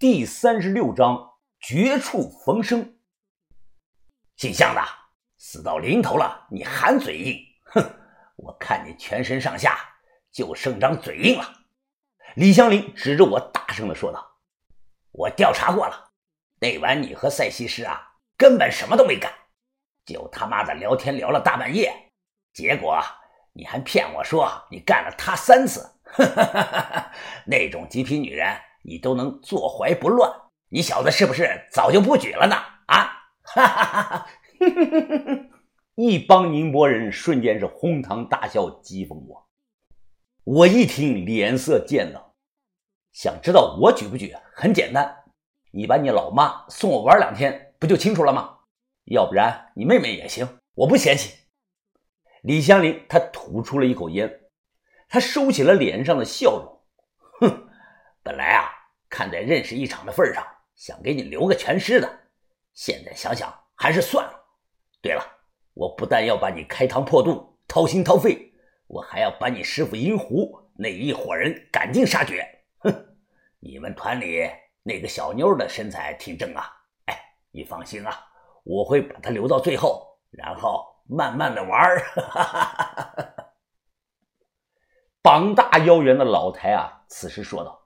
第三十六章绝处逢生。姓向的，死到临头了，你还嘴硬？哼！我看你全身上下就剩张嘴硬了。李香林指着我大声的说道：“我调查过了，那晚你和赛西施啊，根本什么都没干，就他妈的聊天聊了大半夜，结果你还骗我说你干了他三次。那种极品女人。”你都能坐怀不乱，你小子是不是早就不举了呢？啊！哈哈哈哈 一帮宁波人瞬间是哄堂大笑，讥讽我。我一听，脸色渐冷。想知道我举不举？很简单，你把你老妈送我玩两天，不就清楚了吗？要不然你妹妹也行，我不嫌弃。李香林他吐出了一口烟，他收起了脸上的笑容。哼，本来啊。看在认识一场的份上，想给你留个全尸的，现在想想还是算了。对了，我不但要把你开膛破肚、掏心掏肺，我还要把你师傅银狐那一伙人赶尽杀绝。哼，你们团里那个小妞的身材挺正啊，哎，你放心啊，我会把她留到最后，然后慢慢的玩儿。哈哈哈哈哈。膀大腰圆的老台啊，此时说道。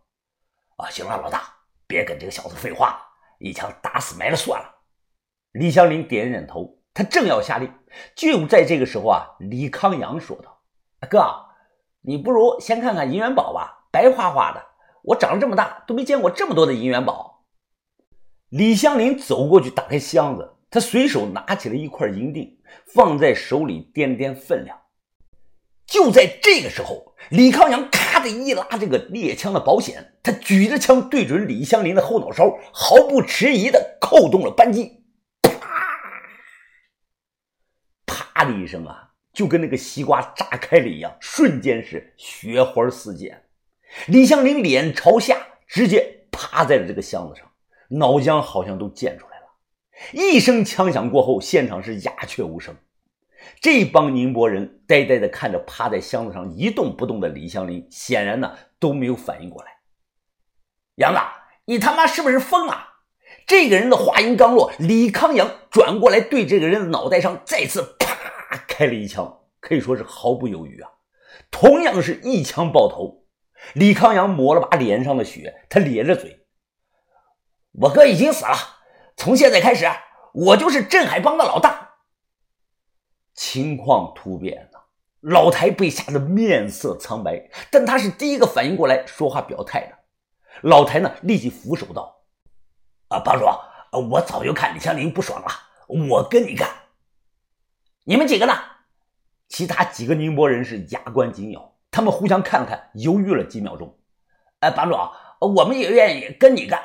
啊，行了，老大，别跟这个小子废话，一枪打死埋了算了。李香林点点头，他正要下令，就在这个时候啊，李康阳说道：“哥，你不如先看看银元宝吧，白花花的，我长了这么大都没见过这么多的银元宝。”李香林走过去打开箱子，他随手拿起了一块银锭，放在手里掂掂分量。就在这个时候，李康阳咔的一拉这个猎枪的保险，他举着枪对准李香林的后脑勺，毫不迟疑的扣动了扳机，啪啪的一声啊，就跟那个西瓜炸开了一样，瞬间是血花四溅。李香林脸朝下，直接趴在了这个箱子上，脑浆好像都溅出来了。一声枪响过后，现场是鸦雀无声。这帮宁波人呆呆地看着趴在箱子上一动不动的李香林，显然呢都没有反应过来。杨子，你他妈是不是疯了？这个人的话音刚落，李康阳转过来对这个人的脑袋上再次啪开了一枪，可以说是毫不犹豫啊！同样是一枪爆头，李康阳抹了把脸上的血，他咧着嘴：“我哥已经死了，从现在开始，我就是镇海帮的老大。”情况突变了，老台被吓得面色苍白，但他是第一个反应过来说话表态的。老台呢，立即俯首道：“啊，帮主，我早就看李香林不爽了，我跟你干。你们几个呢？”其他几个宁波人是牙关紧咬，他们互相看了看，犹豫了几秒钟。哎，帮主，我们也愿意跟你干。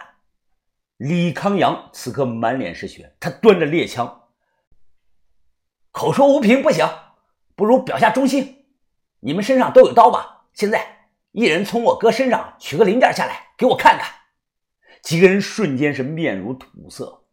李康阳此刻满脸是血，他端着猎枪。口说无凭不行，不如表下忠心。你们身上都有刀吧？现在一人从我哥身上取个零件下来，给我看看。几个人瞬间是面如土色，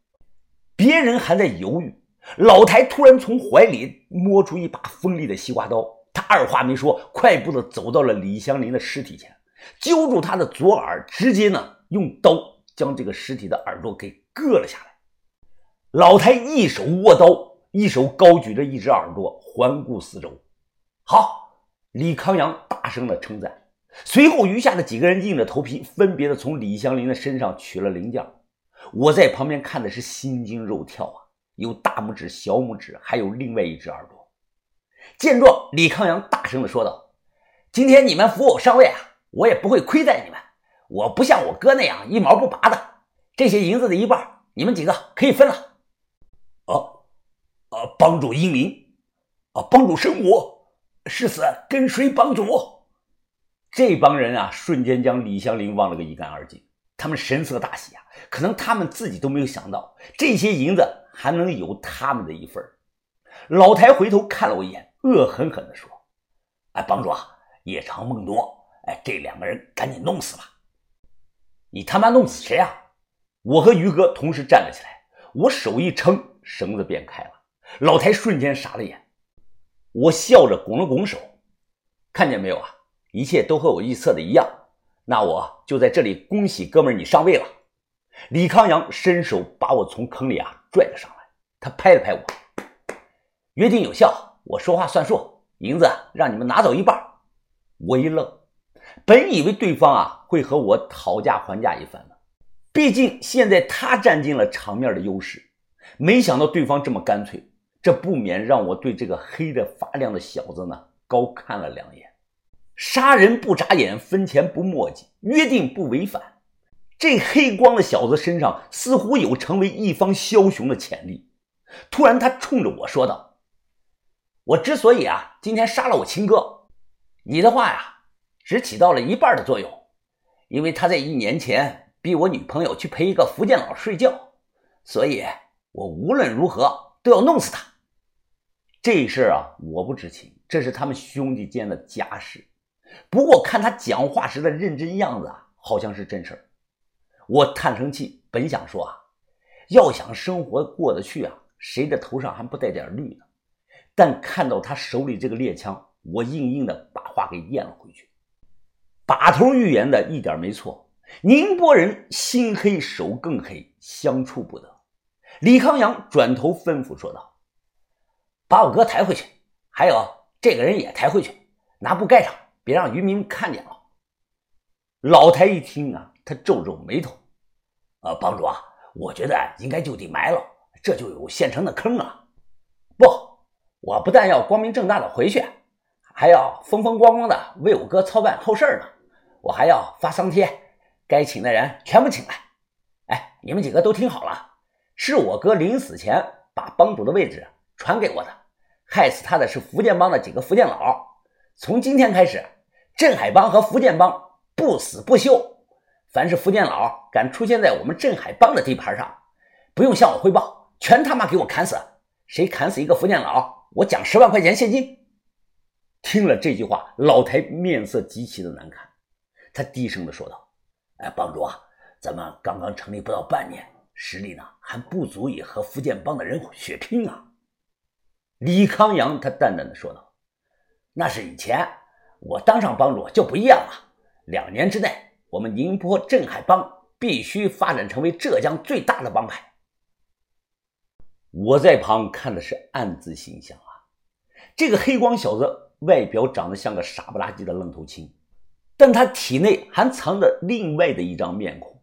别人还在犹豫，老台突然从怀里摸出一把锋利的西瓜刀，他二话没说，快步的走到了李香林的尸体前，揪住他的左耳，直接呢用刀将这个尸体的耳朵给割了下来。老台一手握刀。一手高举着一只耳朵，环顾四周。好，李康阳大声的称赞。随后，余下的几个人硬着头皮，分别的从李香林的身上取了零件。我在旁边看的是心惊肉跳啊！有大拇指、小拇指，还有另外一只耳朵。见状，李康阳大声的说道：“今天你们扶我上位啊，我也不会亏待你们。我不像我哥那样一毛不拔的。这些银子的一半，你们几个可以分了。”啊！帮主英明，啊！帮主生我，誓死跟随帮主。这帮人啊，瞬间将李香林忘了个一干二净。他们神色大喜啊，可能他们自己都没有想到，这些银子还能有他们的一份。老台回头看了我一眼，恶狠狠地说：“哎，帮主啊，夜长梦多，哎，这两个人赶紧弄死吧！你他妈弄死谁啊？”我和于哥同时站了起来，我手一撑，绳子便开了。老台瞬间傻了眼，我笑着拱了拱手，看见没有啊？一切都和我预测的一样。那我就在这里恭喜哥们儿你上位了。李康阳伸手把我从坑里啊拽了上来，他拍了拍我，约定有效，我说话算数，银子让你们拿走一半。我一愣，本以为对方啊会和我讨价还价一番呢，毕竟现在他占尽了场面的优势，没想到对方这么干脆，这不免让我对这个黑的发亮的小子呢高看了两眼。杀人不眨眼，分钱不墨迹，约定不违反。这黑光的小子身上似乎有成为一方枭雄的潜力。突然，他冲着我说道：“我之所以啊今天杀了我亲哥，你的话呀只起到了一半的作用，因为他在一年前逼我女朋友去陪一个福建佬睡觉，所以我无论如何都要弄死他。这事啊我不知情，这是他们兄弟间的家事。不过看他讲话时的认真样子啊，好像是真事儿。”我叹声气，本想说啊，要想生活过得去啊，谁的头上还不带点绿呢？但看到他手里这个猎枪，我硬硬的把话给咽了回去。把头预言的一点没错，宁波人心黑手更黑，相处不得。李康阳转头吩咐说道：“把我哥抬回去，还有这个人也抬回去，拿布盖上，别让渔民看见了。”老太一听啊。他皱皱眉头，呃，帮主啊，我觉得应该就地埋了，这就有现成的坑啊。不，我不但要光明正大的回去，还要风风光光的为我哥操办后事呢。我还要发丧帖，该请的人全部请来。哎，你们几个都听好了，是我哥临死前把帮主的位置传给我的，害死他的是福建帮的几个福建佬。从今天开始，镇海帮和福建帮不死不休。凡是福建佬敢出现在我们镇海帮的地盘上，不用向我汇报，全他妈给我砍死！谁砍死一个福建佬，我奖十万块钱现金。听了这句话，老台面色极其的难看，他低声的说道：“哎，帮主啊，咱们刚刚成立不到半年，实力呢还不足以和福建帮的人血拼啊。”李康阳他淡淡的说道：“那是以前，我当上帮主就不一样了，两年之内。”我们宁波镇海帮必须发展成为浙江最大的帮派。我在旁看的是暗自心想啊，这个黑光小子外表长得像个傻不拉几的愣头青，但他体内还藏着另外的一张面孔。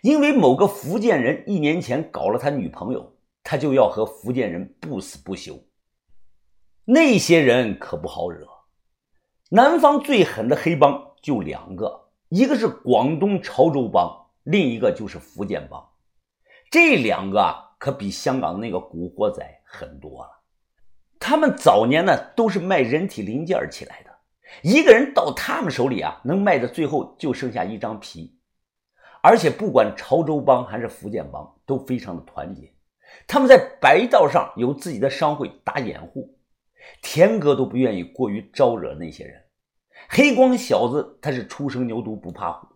因为某个福建人一年前搞了他女朋友，他就要和福建人不死不休。那些人可不好惹，南方最狠的黑帮就两个。一个是广东潮州帮，另一个就是福建帮，这两个啊可比香港那个古惑仔狠多了。他们早年呢都是卖人体零件起来的，一个人到他们手里啊，能卖的最后就剩下一张皮。而且不管潮州帮还是福建帮都非常的团结，他们在白道上有自己的商会打掩护，田哥都不愿意过于招惹那些人。黑光小子，他是初生牛犊不怕虎，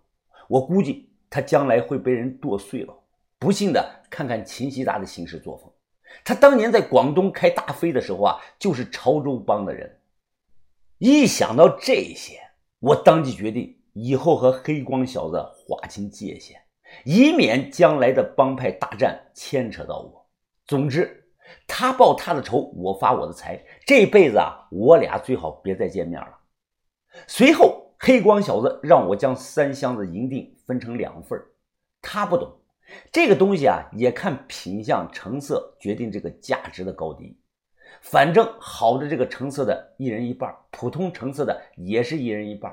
我估计他将来会被人剁碎了。不信的，看看秦希达的行事作风，他当年在广东开大飞的时候啊，就是潮州帮的人。一想到这些，我当即决定以后和黑光小子划清界限，以免将来的帮派大战牵扯到我。总之，他报他的仇，我发我的财，这辈子啊，我俩最好别再见面了。随后，黑光小子让我将三箱子银锭分成两份他不懂这个东西啊，也看品相、成色决定这个价值的高低。反正好的这个成色的，一人一半；普通成色的，也是一人一半。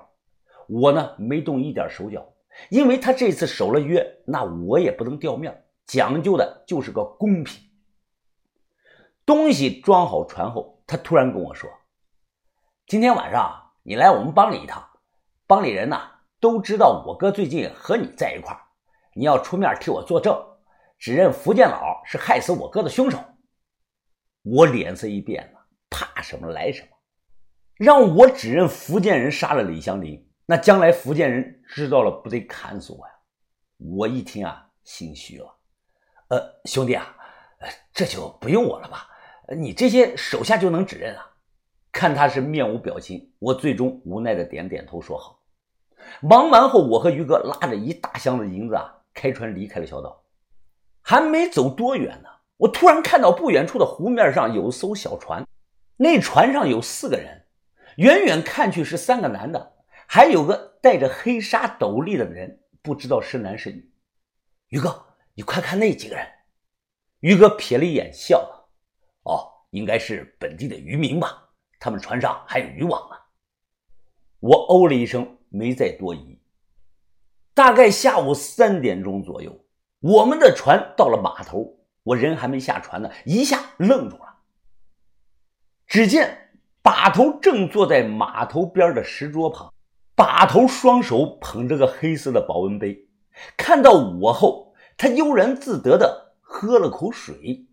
我呢，没动一点手脚，因为他这次守了约，那我也不能掉面，讲究的就是个公平。东西装好船后，他突然跟我说：“今天晚上。”你来我们帮里一趟，帮里人呐都知道我哥最近和你在一块，你要出面替我作证，指认福建佬是害死我哥的凶手。我脸色一变了，怕什么来什么，让我指认福建人杀了李香林，那将来福建人知道了不得砍死我呀？我一听啊，心虚了。呃，兄弟啊，这就不用我了吧？你这些手下就能指认啊？看他是面无表情，我最终无奈的点点头，说好。忙完后，我和于哥拉着一大箱子银子啊，开船离开了小岛。还没走多远呢，我突然看到不远处的湖面上有艘小船，那船上有四个人，远远看去是三个男的，还有个戴着黑纱斗笠的人，不知道是男是女。于哥，你快看那几个人。于哥瞥了一眼，笑了：“哦，应该是本地的渔民吧？他们船上还有渔网呢。”我哦了一声，没再多疑。大概下午三点钟左右，我们的船到了码头，我人还没下船呢，一下愣住了。只见把头正坐在码头边的石桌旁，把头双手捧着个黑色的保温杯，看到我后，他悠然自得的喝了口水。